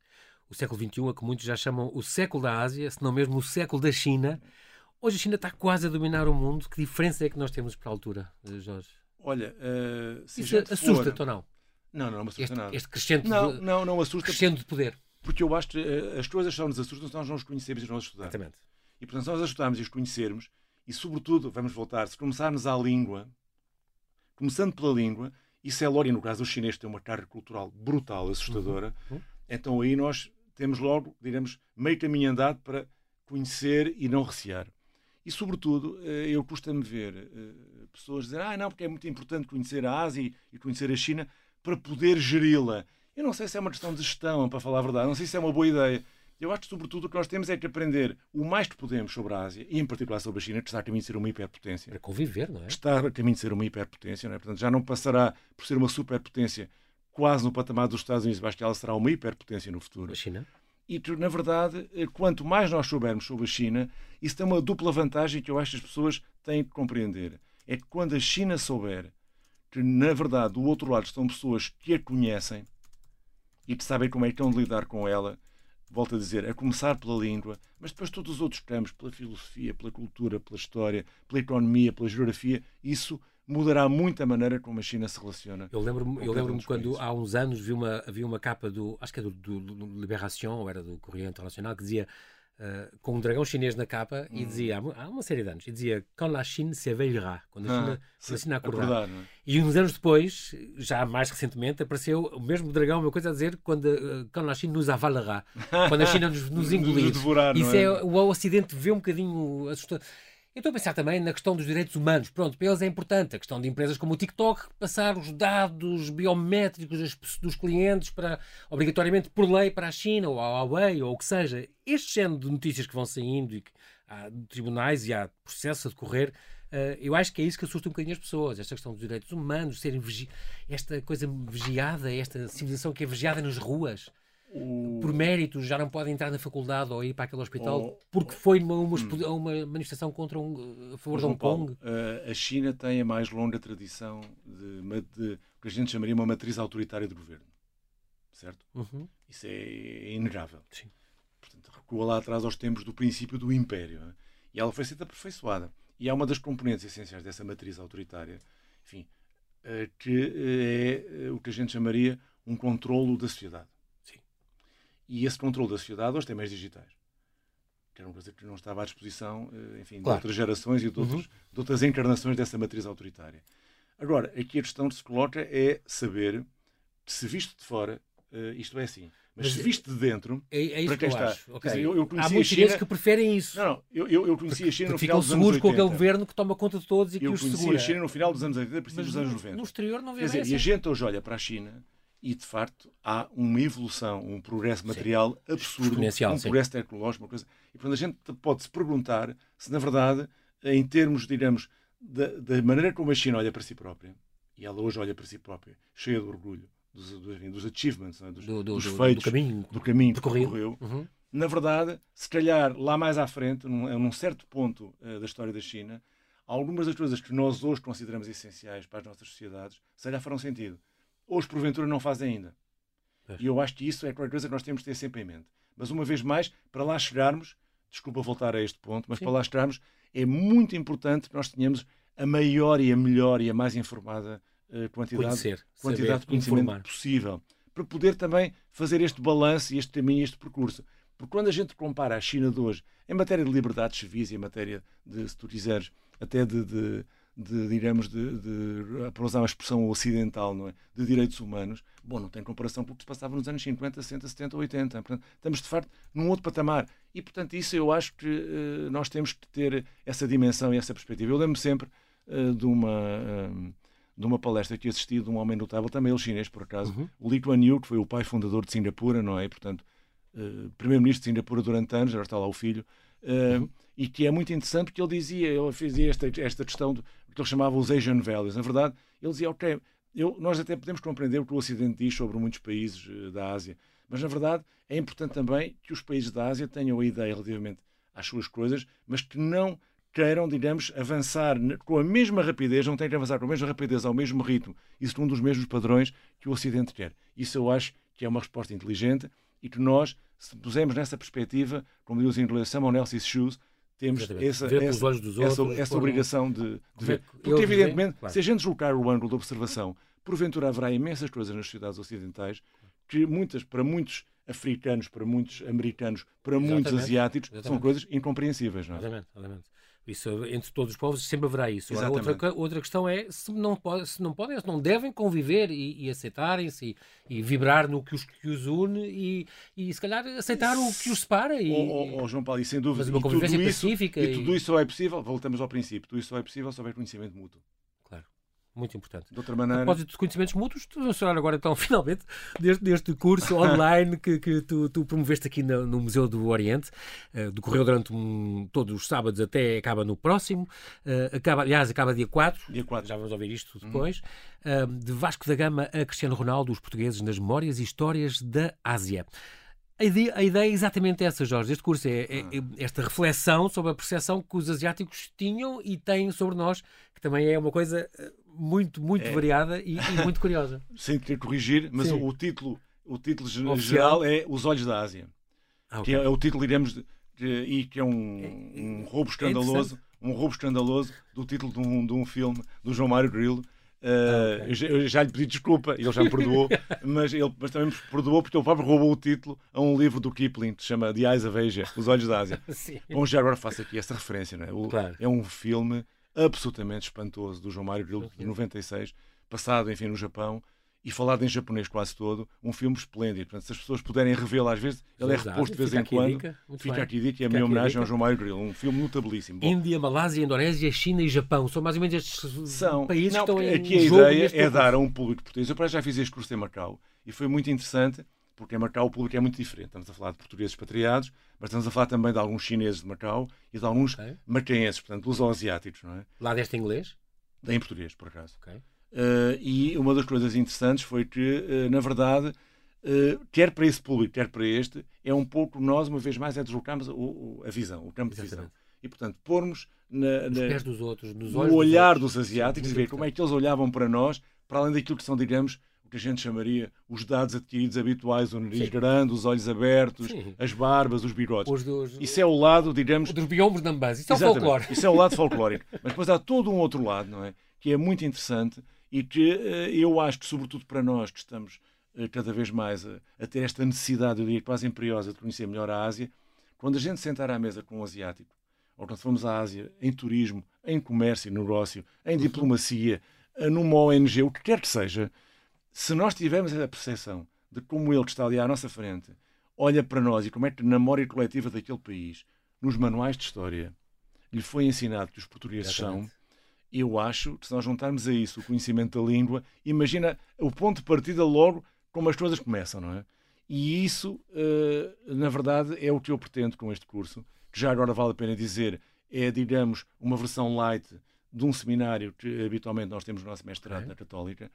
o século XXI, a que muitos já chamam o século da Ásia, se não mesmo o século da China. Hoje a China está quase a dominar o mundo. Que diferença é que nós temos para a altura, Jorge? Olha, uh, se isso assusta-te for... ou não? Não, não, não me assusta este, nada. Este crescente não, de, não, não assusta. Crescendo de poder. Porque eu acho que uh, as coisas só nos assustam se nós não os conhecemos e não os estudamos. Exatamente. E portanto, se nós as estudarmos e os conhecermos, e sobretudo, vamos voltar, se começarmos à língua, começando pela língua, isso é e no caso do chinês tem uma carga cultural brutal, assustadora, uhum. Uhum. então aí nós temos logo, digamos, meio caminho andado para conhecer e não recear. E, sobretudo, eh, eu custa-me ver eh, pessoas dizer ah, não, porque é muito importante conhecer a Ásia e conhecer a China para poder geri-la. Eu não sei se é uma questão de gestão, para falar a verdade, não sei se é uma boa ideia. Eu acho que, sobretudo, o que nós temos é que aprender o mais que podemos sobre a Ásia, e em particular sobre a China, que está a caminho de ser uma hiperpotência. Para conviver, não é? Está a caminho de ser uma hiperpotência, não é? Portanto, já não passará por ser uma superpotência quase no patamar dos Estados Unidos, mas que ela será uma hiperpotência no futuro. A China? E, na verdade, eh, quanto mais nós soubermos sobre a China, isso tem uma dupla vantagem que eu acho que as pessoas têm que compreender. É que quando a China souber que, na verdade, do outro lado estão pessoas que a conhecem e que sabem como é que estão de lidar com ela, volto a dizer, a começar pela língua, mas depois todos os outros campos, pela filosofia, pela cultura, pela história, pela economia, pela geografia, isso mudará muito a maneira como a China se relaciona. Eu lembro-me lembro quando há uns anos vi uma, havia uma capa do, acho que é do, do, do Libération, ou era do Correio Internacional, que dizia Uh, com um dragão chinês na capa hum. e dizia, há uma série de anos, e dizia Quand la Chine s'éveillera, quando a China, ah, quando a China acordar. acordar é? E uns anos depois, já mais recentemente, apareceu o mesmo dragão, uma coisa a dizer, quando, uh, Quand la Chine nous avalera, quando a China nos, nos engolir. nos devorar, Isso é? é? o Ocidente vê um bocadinho assustador. Eu estou a pensar também na questão dos direitos humanos. Pronto, para eles é importante. A questão de empresas como o TikTok passar os dados biométricos dos clientes para, obrigatoriamente por lei para a China ou a Huawei ou o que seja. Este género de notícias que vão saindo e que há tribunais e há processos a decorrer, uh, eu acho que é isso que assusta um bocadinho as pessoas. Esta questão dos direitos humanos, serem vigi... esta coisa vigiada, esta civilização que é vigiada nas ruas o... por méritos já não pode entrar na faculdade ou ir para aquele hospital o... porque foi uma, uma, hum. uma, manifestação contra um, a favor de Hong Kong. Paulo, a China tem a mais longa tradição de, de, o que a gente chamaria uma matriz autoritária de governo. Certo? Uhum. Isso é inegável. Sim. Portanto, recua lá atrás aos tempos do princípio do império. É? E ela foi sendo aperfeiçoada. E é uma das componentes essenciais dessa matriz autoritária, enfim, eh, que é eh, o que a gente chamaria um controlo da sociedade. E esse controle da sociedade hoje tem meios digitais. Que era uma coisa que não estava à disposição, eh, enfim, claro. de outras gerações e de, outros, uhum. de outras encarnações dessa matriz autoritária. Agora, aqui a questão que se coloca é saber se visto de fora uh, isto é assim. Mas, Mas se visto de dentro, é, é para quem que está. Okay. Dizer, eu, eu Há muitos chineses que preferem isso. Não, não, eu, eu, eu conheci a China no final dos anos 80. com aquele governo que toma conta de todos e que eu os segura. Eu conheci a China no final dos anos 80, princípios dos anos 90. No exterior não vê Quer dizer, E a gente hoje olha para a China e de facto há uma evolução, um progresso material sim. absurdo, um progresso sim. tecnológico, uma coisa. E portanto a gente pode se perguntar se na verdade, em termos, digamos, da, da, maneira como a China olha para si própria, e ela hoje olha para si própria, cheia de orgulho dos, dos, dos achievements, é? dos, do, do, dos feitos, do caminho, do caminho que percorreu, uhum. na verdade, se calhar lá mais à frente, num, num certo ponto uh, da história da China, algumas das coisas que nós hoje consideramos essenciais para as nossas sociedades, se calhar farão sentido hoje porventura não fazem ainda. É. E eu acho que isso é qualquer coisa que nós temos de ter sempre em mente. Mas uma vez mais, para lá chegarmos, desculpa voltar a este ponto, mas Sim. para lá chegarmos, é muito importante que nós tenhamos a maior e a melhor e a mais informada uh, quantidade, Conhecer, quantidade de conhecimento informar. possível. Para poder também fazer este balanço e este caminho, este percurso. Porque quando a gente compara a China de hoje, em matéria de liberdades civis, em matéria de, se tu quiseres, até de, de de, digamos, de, de, para usar uma expressão ocidental, não é? de direitos humanos, bom, não tem comparação com o que se passava nos anos 50, 60, 70, 80. Portanto, estamos, de facto, num outro patamar. E, portanto, isso eu acho que uh, nós temos que ter essa dimensão e essa perspectiva. Eu lembro sempre uh, de uma... Uh, de uma palestra que assisti de um homem notável, também ele chinês, por acaso, uhum. o Lee Kuan Yew, que foi o pai fundador de Singapura, não é? E, portanto, primeiro-ministro de Singapura durante anos, agora está lá o filho, uhum. e que é muito interessante porque ele dizia, ele fazia esta, esta questão de, que ele chamava os Asian Values. Na verdade, ele dizia, ok, eu, nós até podemos compreender o que o Ocidente diz sobre muitos países uh, da Ásia, mas na verdade é importante também que os países da Ásia tenham a ideia relativamente às suas coisas, mas que não queiram, digamos, avançar com a mesma rapidez, não têm que avançar com a mesma rapidez, ao mesmo ritmo e segundo os mesmos padrões que o Ocidente quer. Isso eu acho que é uma resposta inteligente e que nós, se pusermos nessa perspectiva, como diz em inglês, someone else's shoes, temos essa, essa, outros, essa, obrigação de, de ver. Porque, evidentemente, claro. se a gente deslocar o ângulo de observação, porventura haverá imensas coisas nas sociedades ocidentais que muitas, para muitos africanos, para muitos americanos, para Exatamente. muitos asiáticos, Exatamente. são coisas incompreensíveis. Não é? Exatamente. Exatamente. Isso, entre todos os povos sempre haverá isso. outra, outra questão é se não, pode, se não podem, se não devem conviver e, e aceitarem-se e, e, vibrar no que os, que os une e, e se calhar aceitar o que os separa. E, oh, oh, oh João Paulo, e sem dúvida, uma convivência e tudo pacífica. Isso, e, tudo isso só é possível, voltamos ao princípio, tudo isso só é possível se houver conhecimento mútuo. Muito importante. De outra maneira. A propósito de conhecimentos mútuos, vamos falar agora então, finalmente, deste, deste curso online que, que tu, tu, promoveste aqui no, no, Museu do Oriente. Uh, decorreu durante um, todos os sábados até acaba no próximo. Uh, acaba, aliás, acaba dia 4. Dia 4. Já vamos ouvir isto depois. Uhum. Uh, de Vasco da Gama a Cristiano Ronaldo, os portugueses nas memórias e histórias da Ásia. A ideia, a ideia, é exatamente essa, Jorge. Este curso é, é, é, esta reflexão sobre a percepção que os asiáticos tinham e têm sobre nós, que também é uma coisa muito, muito é. variada e, e, muito curiosa. Sem querer corrigir, mas o, o, título, o título Oficial. geral é Os Olhos da Ásia. Ah, okay. Que é, é, o título, diremos, de, de, e que é um, é, um roubo é escandaloso, um roubo escandaloso do título de um, de um filme do João Mário Grilo. Uh, ah, okay. eu, já, lhe pedi desculpa, ele já me perdoou, mas, ele, mas também me perdoou porque ele próprio roubou o título a um livro do Kipling que se chama The Eyes of Asia, Os Olhos da Ásia. Bom, já agora faço aqui essa referência, não é? O, claro. É um filme absolutamente espantoso do João Mário Grilo, de 96, passado, enfim, no Japão, e falado em japonês quase todo, um filme esplêndido. Portanto, se as pessoas puderem revê-lo às vezes, ele é reposto de vez em quando. Fica aqui dica e a minha homenagem ao João Mário Grilo, um filme notabilíssimo. Bom, Índia, Malásia, Indonésia, China e Japão, são mais ou menos estes são. países Não, que estão em Aqui a ideia é dar a um público português. Eu para já fiz este curso em Macau e foi muito interessante porque em Macau o público é muito diferente. Estamos a falar de portugueses expatriados, mas estamos a falar também de alguns chineses de Macau e de alguns okay. macaenses, portanto, luso-asiáticos, não é? Lá deste inglês? Em português, por acaso. Okay. Uh, e uma das coisas interessantes foi que, uh, na verdade, uh, quer para esse público, quer para este, é um pouco nós, uma vez mais, é deslocarmos o, o, a visão, o campo Exatamente. de visão. E, portanto, pormos na, na, pés dos outros, nos olhos no olhar dos, dos asiáticos e ver como é que eles olhavam para nós, para além daquilo que são, digamos, que a gente chamaria os dados adquiridos habituais, o nariz Sim. grande, os olhos abertos, Sim. as barbas, os bigodes. Os dos, isso é o lado, digamos... Dos biombos da Ambas. Isso é o folclore. Isso é o lado folclórico. Mas depois há todo um outro lado, não é? Que é muito interessante e que uh, eu acho que, sobretudo para nós que estamos uh, cada vez mais a, a, ter esta necessidade, eu diria quase imperiosa, de conhecer melhor a Ásia, quando a gente sentar à mesa com um asiático, ou quando formos à Ásia em turismo, em comércio e negócio, em uhum. diplomacia, uh, numa ONG, o que quer que seja se nós tivermos a percepção de como ele que está ali à nossa frente olha para nós e como é que na memória coletiva daquele país, nos manuais de história, lhe foi ensinado que os portugueses Exatamente. são, eu acho que se nós juntarmos a isso o conhecimento da língua, imagina o ponto de partida logo como as coisas começam, não é? E isso, uh, na verdade, é o que eu pretendo com este curso, que já agora vale a pena dizer, é, digamos, uma versão light de um seminário que habitualmente nós temos no nosso mestrado na Católica,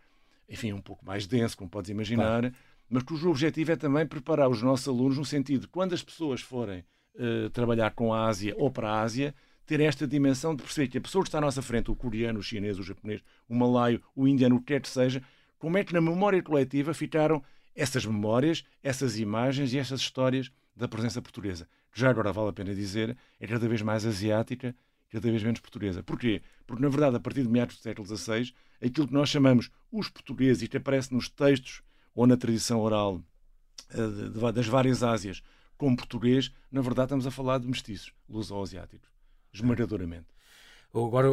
enfim, um pouco mais denso, como podes imaginar, claro. mas cujo objetivo é também preparar os nossos alunos no sentido de quando as pessoas forem uh, trabalhar com a Ásia ou para a Ásia, ter esta dimensão de perceber que a pessoa que está à nossa frente, o coreano, o chinês, o japonês, o malaio, o indiano, o que quer que seja, como é que na memória coletiva ficaram essas memórias, essas imagens e essas histórias da presença portuguesa. Que já agora vale a pena dizer, é cada vez mais asiática, cada vez menos portuguesa. Porquê? Porque, na verdade, a partir de meados do século XVI, aquilo que nós chamamos os portugueses, e que aparece nos textos ou na tradição oral uh, das várias Ásias, como português, na verdade estamos a falar de mestiços, luso-asiáticos, esmagadoramente. Agora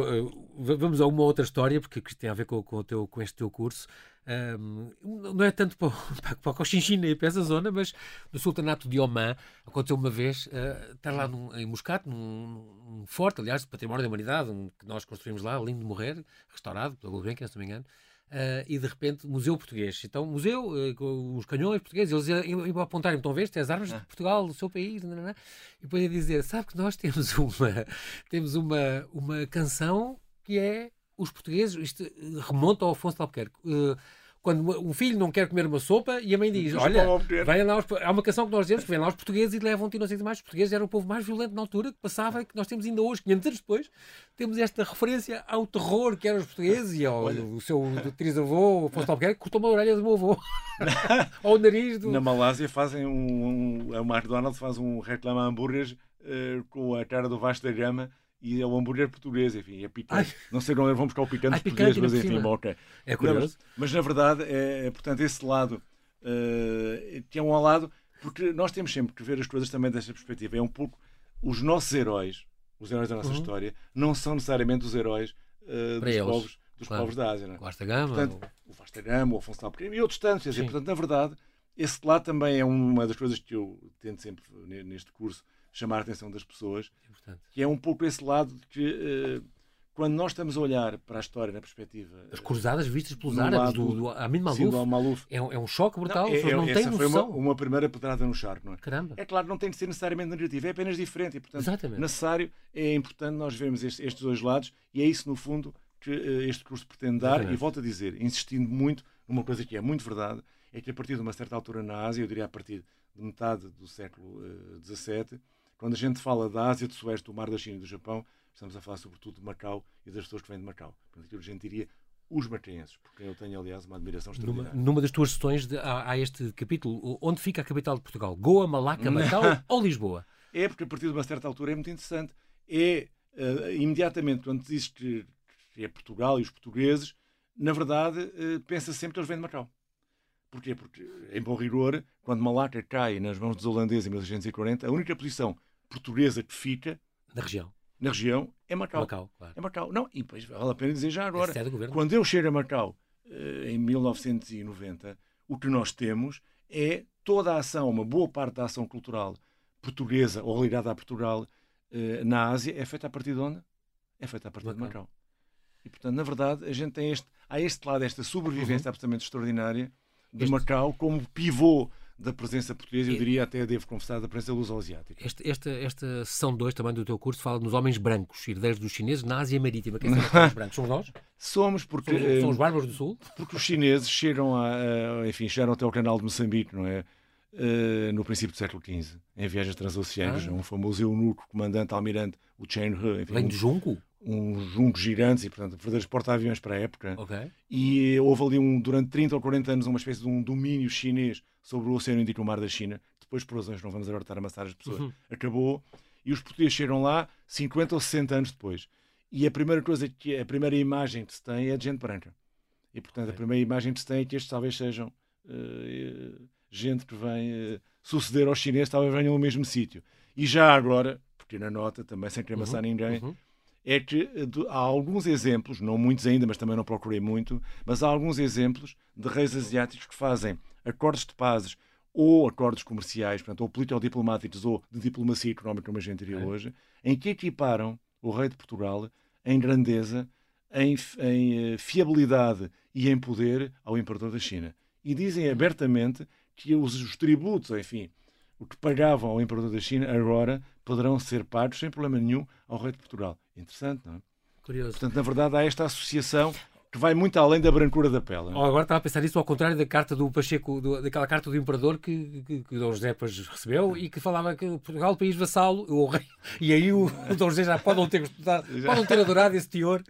vamos a uma outra história, porque tem a ver com, com, teu, com este teu curso. Um, não é tanto para, para, para Cochinchina e para essa zona, mas no Sultanato de Oman aconteceu uma vez uh, estar lá num, em Muscat, num, num, forte, aliás, património da humanidade, um, que nós construímos lá, lindo de morrer, restaurado pela Gulbenkian, se não me engano. Uh, e de repente, museu português. Então, museu, uh, os canhões portugueses, eles iam, iam apontar, então vês, as armas de ah. Portugal, do seu país, não, não, não. e depois ia dizer, sabe que nós temos uma, temos uma, uma canção que é os portugueses, isto remonta ao Afonso de Albuquerque. Uh, quando um filho não quer comer uma sopa e a mãe diz: Olha, vem lá os, há uma canção que nós dizemos que vem lá os portugueses e levam-te não sei mais. Os portugueses eram o povo mais violento na altura que passava que nós temos ainda hoje, 500 anos depois, temos esta referência ao terror que eram os portugueses e ao Olha. o seu trisavô, Afonso Albuquerque, cortou uma orelha do meu avô. ao nariz do. Na Malásia fazem um. um a McDonald's faz um reclama hambúrgueres uh, com a cara do Vasco da Gama e é o hambúrguer português, enfim, é picante. Não sei onde vão buscar o picante Ai, português, mas enfim, bom, ok. É curioso. Mas, mas, na verdade, é, é portanto, esse lado, uh, que é um lado, porque nós temos sempre que ver as coisas também desta perspectiva. É um pouco os nossos heróis, os heróis da nossa uhum. história, não são necessariamente os heróis uh, dos, povos, dos claro. povos da Ásia. Não é? Vasta Gama. Portanto, o Vasta Gama, o Afonso Pequeno e outros tantos. Dizer, portanto, na verdade, esse lado também é uma das coisas que eu tento sempre neste curso chamar a atenção das pessoas, é que é um pouco esse lado de que uh, quando nós estamos a olhar para a história na perspectiva. As cruzadas vistas pelos árabes do, do Amin Maluf, Maluf. É, um, é um choque brutal. Não, é, não essa foi uma, uma, primeira pedrada no charco, não é? Caramba. É claro, não tem de ser necessariamente negativo, é apenas diferente. E, portanto, Exatamente. necessário, é importante nós vermos estes, estes, dois lados e é isso, no fundo, que uh, este curso pretende dar. Exatamente. E volto a dizer, insistindo muito numa coisa que é muito verdade, é que a partir de uma certa altura na Ásia, eu diria a partir de metade do século XVII, uh, quando a gente fala da Ásia do Sueste, do Mar da China e do Japão, estamos a falar sobretudo de Macau e das pessoas que vêm de Macau. Portanto, a gente diria os macaenses, porque eu tenho, aliás, uma admiração extraordinária. Numa, numa das tuas sessões de, há, há, este capítulo, onde fica a capital de Portugal? Goa, Malaca, Macau ou Lisboa? É, porque a partir de uma certa altura é muito interessante. É, uh, imediatamente, quando diz que, que, é Portugal e os portugueses, na verdade, uh, pensa sempre que eles vêm de Macau. Porquê? Porque, em bom rigor, quando Malaca cai nas mãos dos holandeses em 1640, a única posição portuguesa que fica na região, na região é Macau. Macau claro. É Macau. Não, e depois vale a pena dizer já agora, é quando eu chego a Macau eh, em 1990, o que nós temos é toda a ação, uma boa parte da ação cultural portuguesa ou ligada a Portugal eh, na Ásia é feita a partir de onde? É feita a partir Macau. de Macau. E, portanto, na verdade, a gente tem este, há este lado, esta sobrevivência uhum. absolutamente extraordinária de este... Macau como pivô da presença portuguesa, eu diria até, devo confessar, da presença luso-asiática. Esta, esta, esta sessão 2 também do teu curso fala nos homens brancos, herdeiros dos chineses na Ásia Marítima. Quem são os homens brancos? Somos nós? Somos, porque... Somos, somos os bárbaros do Sul? Porque os chineses chegam, a, enfim, chegaram até ao canal de Moçambique, não é? Uh, no princípio do século XV, em viagens transoceânicas, ah. um famoso eunuco, comandante, almirante, o Chen He. Enfim, Vem de Junco? Uns juncos gigantes e, portanto, verdadeiros porta-aviões para a época. Okay. E houve ali, um, durante 30 ou 40 anos, uma espécie de um domínio chinês sobre o Oceano Índico e o Mar da China. Depois, por razões, não vamos agora estar a amassar as pessoas, uhum. acabou. E os portugueses chegaram lá 50 ou 60 anos depois. E a primeira coisa que a primeira imagem que se tem é de gente branca. E, portanto, okay. a primeira imagem que se tem é que estes talvez sejam uh, gente que vem uh, suceder aos chineses, talvez venham no mesmo sítio. E já agora, porque na nota, também sem querer amassar uhum. ninguém, uhum é que eh, há alguns exemplos, não muitos ainda, mas também não procurei muito, mas há alguns exemplos de reis asiáticos que fazem acordos de pazes ou acordos comerciais, portanto, ou político-diplomáticos ou de diplomacia económica, como a gente diria é. hoje, em que equiparam o rei de Portugal em grandeza, em, em, eh, fiabilidade e em poder ao imperador da China. E dizem abertamente que os, os tributos, enfim, o que pagavam ao imperador da China, agora poderão ser pagos sem problema nenhum ao rei de Portugal. Interessante, não é? Curioso. Portanto, na verdade, há esta associação que vai muito além da brancura da pele. Oh, agora estava a pensar isso ao contrário da carta do Pacheco, do, daquela carta do Imperador que, que, que Dom José depois recebeu e que falava que Portugal, o país vassalo, o rei, e aí o, o Dom José já podem ter gostado, podem ter adorado esse teor,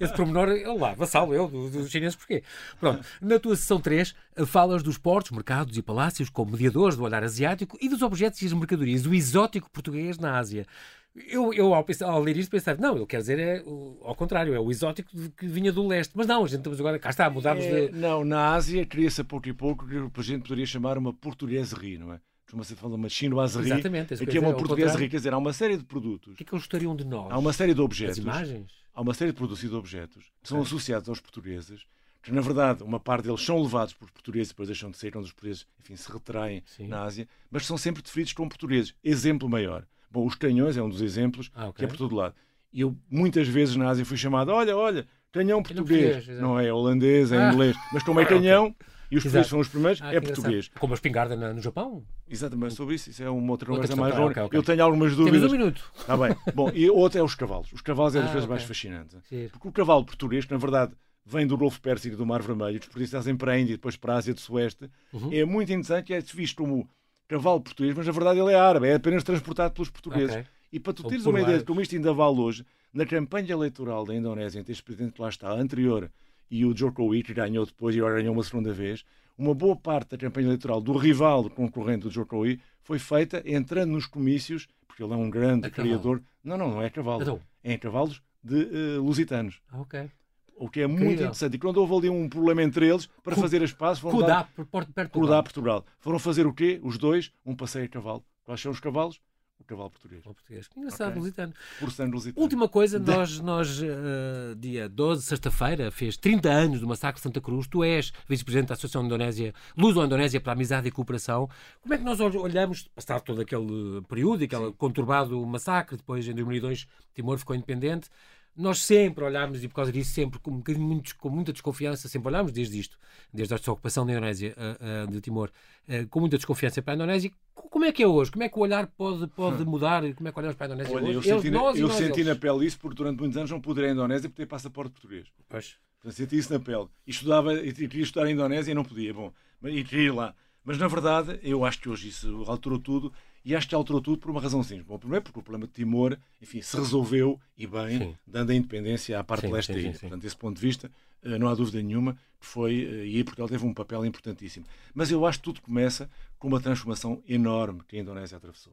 esse pormenor, lá, vassalo eu, dos do chineses, porquê? Pronto, na tua sessão 3 falas dos portos, mercados e palácios como mediadores do olhar asiático e dos objetos e as mercadorias, o exótico português na Ásia. Eu, eu ao, pensar, ao, ler isto, pensava, não, ele quer dizer é o, ao contrário, é o exótico que vinha do leste. Mas não, a gente estamos agora, cá está, mudámos é, de. Não, na Ásia cria-se a pouco e pouco que a gente poderia chamar uma portugueserie, não é? costuma-se falar uma chinoiserie, Exatamente, aqui é uma portuguesaria, quer dizer, há uma série de produtos. O que é que eles gostariam de nós? Há uma série de objetos. As imagens? Há uma série de produtos e de objetos que são associados aos portugueses, que na verdade uma parte deles são levados por portugueses e depois deixam de ser, quando os portugueses, enfim, se retraem Sim. na Ásia, mas são sempre definidos como portugueses. Exemplo maior. Bom, os canhões é um dos exemplos, ah, okay. que é por todo lado. E eu muitas vezes na Ásia fui chamado, olha, olha, canhão português. português não é holandês, é ah. inglês. Mas como é canhão, okay. e os portugueses são os primeiros, ah, é português. Como a espingarda no Japão? Exatamente, sobre isso. Isso é uma outra coisa mais longa. Okay, okay. Eu tenho algumas dúvidas. Temos um minuto. Está bem. Bom, e outra é os cavalos. Os cavalos é das ah, coisas mais fascinantes. Sim. Porque o cavalo português, que na verdade vem do Golfo Pérsico e do Mar Vermelho, os portugueses trazem para a Índia e depois para a Ásia do Sueste, uhum. é muito interessante é visto como cavalo português, mas na verdade ele é árabe, é apenas transportado pelos portugueses. Okay. E para tu teres uma ideia de como isto ainda vale hoje, na campanha eleitoral da Indonésia, entre este presidente que lá está, anterior, e o Jokowi, que ganhou depois e agora ganhou uma segunda vez, uma boa parte da campanha eleitoral do rival concorrente do Jokowi foi feita entrando nos comícios, porque ele é um grande criador. Não, não, não é cavalo. Então. É em cavalos de uh, lusitanos. Ah, ok. O que é muito Incrível. interessante. E quando houve ali um problema entre eles, para fazer as pazes, foram Cudá, dar... perto Cudá, Portugal. Foram fazer o quê? Os dois, um passeio a cavalo. Quais são os cavalos? O cavalo português. O português. Engraçado, okay. lusitano. Por sangue lusitano. Última coisa, nós, nós uh, dia 12, sexta-feira, fez 30 anos do massacre de Santa Cruz. Tu és vice-presidente da Associação Indonésia, Luso-Indonésia para a Amizade e Cooperação. Como é que nós olhamos, passado todo aquele período, aquele Sim. conturbado massacre, depois em 2002 Timor ficou independente, nós sempre olhámos, e por causa disso, sempre com, um muito, com muita desconfiança, sempre olhámos desde isto, desde a ocupação da Indonésia, uh, uh, de Timor, uh, com muita desconfiança para a Indonésia. Como é que é hoje? Como é que o olhar pode, pode hum. mudar? Como é que olhamos para a Indonésia Olha, hoje? Eu senti, nós eu senti na pele isso porque durante muitos anos não pude ir à Indonésia por ter passaporte português. Pois. Portanto, senti isso na pele. E estudava, e queria estudar a Indonésia e não podia. Bom, e queria ir lá. Mas na verdade, eu acho que hoje isso alterou tudo e acho que alterou tudo por uma razão simples. Bom, primeiro porque o problema de Timor, enfim, se resolveu e bem, sim. dando a independência à parte sim, leste da ilha. Portanto, desse ponto de vista, eh, não há dúvida nenhuma que foi, eh, e aí Portugal teve um papel importantíssimo. Mas eu acho que tudo começa com uma transformação enorme que a Indonésia atravessou.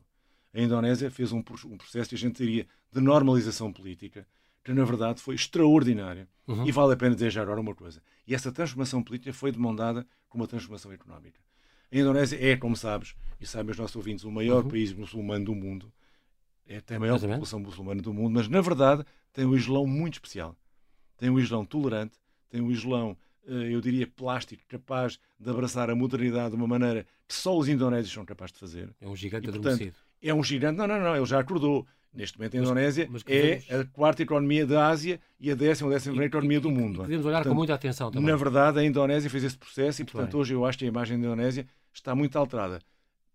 A Indonésia fez um, um processo a gente diria de normalização política, que na verdade foi extraordinário. Uhum. E vale a pena dizer agora uma coisa. E essa transformação política foi demandada com uma transformação económica. A Indonésia é, como sabes, e sabem os nossos ouvintes, o maior uhum. país muçulmano do mundo. É, tem a maior Exatamente. população muçulmana do mundo, mas na verdade tem um Islão muito especial. Tem um Islão tolerante, tem um Islão, eh, eu diria, plástico, capaz de abraçar a modernidade de uma maneira que só os indonésios são capazes de fazer. É um gigante e, portanto, É um gigante, não, não, não, ele já acordou. Neste momento, a Indonésia mas, mas é a quarta economia da Ásia e a décima ou décima primeira economia do mundo. Podemos olhar portanto, com muita atenção também. Na verdade, a Indonésia fez esse processo e, portanto, hoje eu acho que a imagem da Indonésia está muito alterada.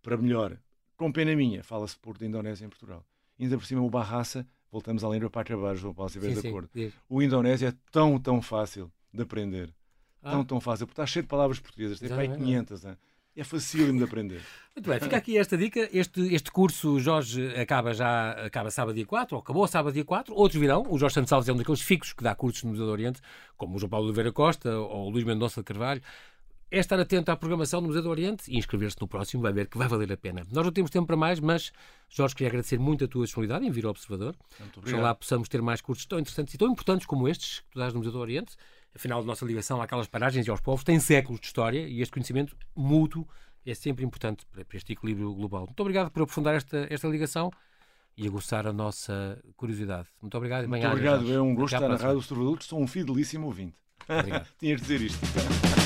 Para melhor, com pena minha, fala-se por da Indonésia em Portugal. Ainda por cima, o Barraça, voltamos à língua para acabar, João Paulo, se estiver de acordo. Sim. O Indonésia é tão, tão fácil de aprender. Ah. Tão, tão fácil, porque está cheio de palavras portuguesas, tem pai 500. Hein? É facílimo de aprender. Muito bem, fica aqui esta dica. Este, este curso, Jorge, acaba já acaba sábado dia 4, ou acabou sábado dia 4. Outros virão. O Jorge Santos Alves é um daqueles fixos que dá cursos no Museu do Oriente, como o João Paulo Oliveira Costa ou o Luís Mendonça de Carvalho é estar atento à programação do Museu do Oriente e inscrever-se no próximo, vai ver que vai valer a pena. Nós não temos tempo para mais, mas, Jorge, queria agradecer muito a tua disponibilidade em vir ao Observador. Muito obrigado. Ojalá possamos ter mais cursos tão interessantes e tão importantes como estes que tu dás no Museu do Oriente. Afinal, a nossa ligação àquelas paragens e aos povos tem séculos de história e este conhecimento mútuo é sempre importante para este equilíbrio global. Muito obrigado por aprofundar esta, esta ligação e aguçar a nossa curiosidade. Muito obrigado. Muito obrigado. É um gosto estar na Rádio Observador. Sou um fidelíssimo ouvinte. Tinha de dizer isto.